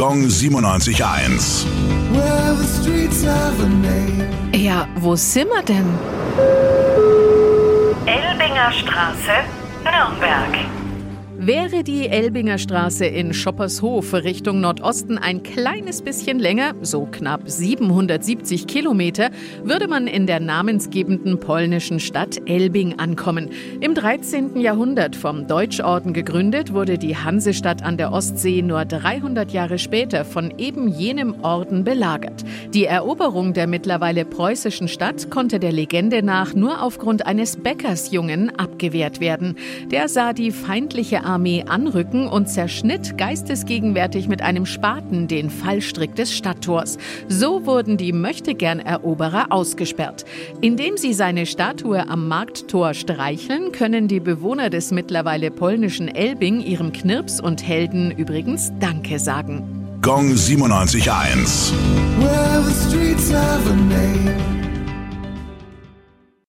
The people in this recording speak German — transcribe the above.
Gong 97.1. Well, the streets have a name. Ja, wo sind wir denn? Elbinger Straße, Nürnberg. Wäre die Elbinger Straße in Schoppershof Richtung Nordosten ein kleines bisschen länger, so knapp 770 Kilometer, würde man in der namensgebenden polnischen Stadt Elbing ankommen. Im 13. Jahrhundert vom Deutschorden gegründet, wurde die Hansestadt an der Ostsee nur 300 Jahre später von eben jenem Orden belagert. Die Eroberung der mittlerweile preußischen Stadt konnte der Legende nach nur aufgrund eines Bäckersjungen abgewehrt werden. Der sah die feindliche Armee anrücken und zerschnitt geistesgegenwärtig mit einem Spaten den Fallstrick des Stadttors. So wurden die Möchtegern-Eroberer ausgesperrt. Indem sie seine Statue am Markttor streicheln, können die Bewohner des mittlerweile polnischen Elbing ihrem Knirps und Helden übrigens Danke sagen. Gong 97.1. Well,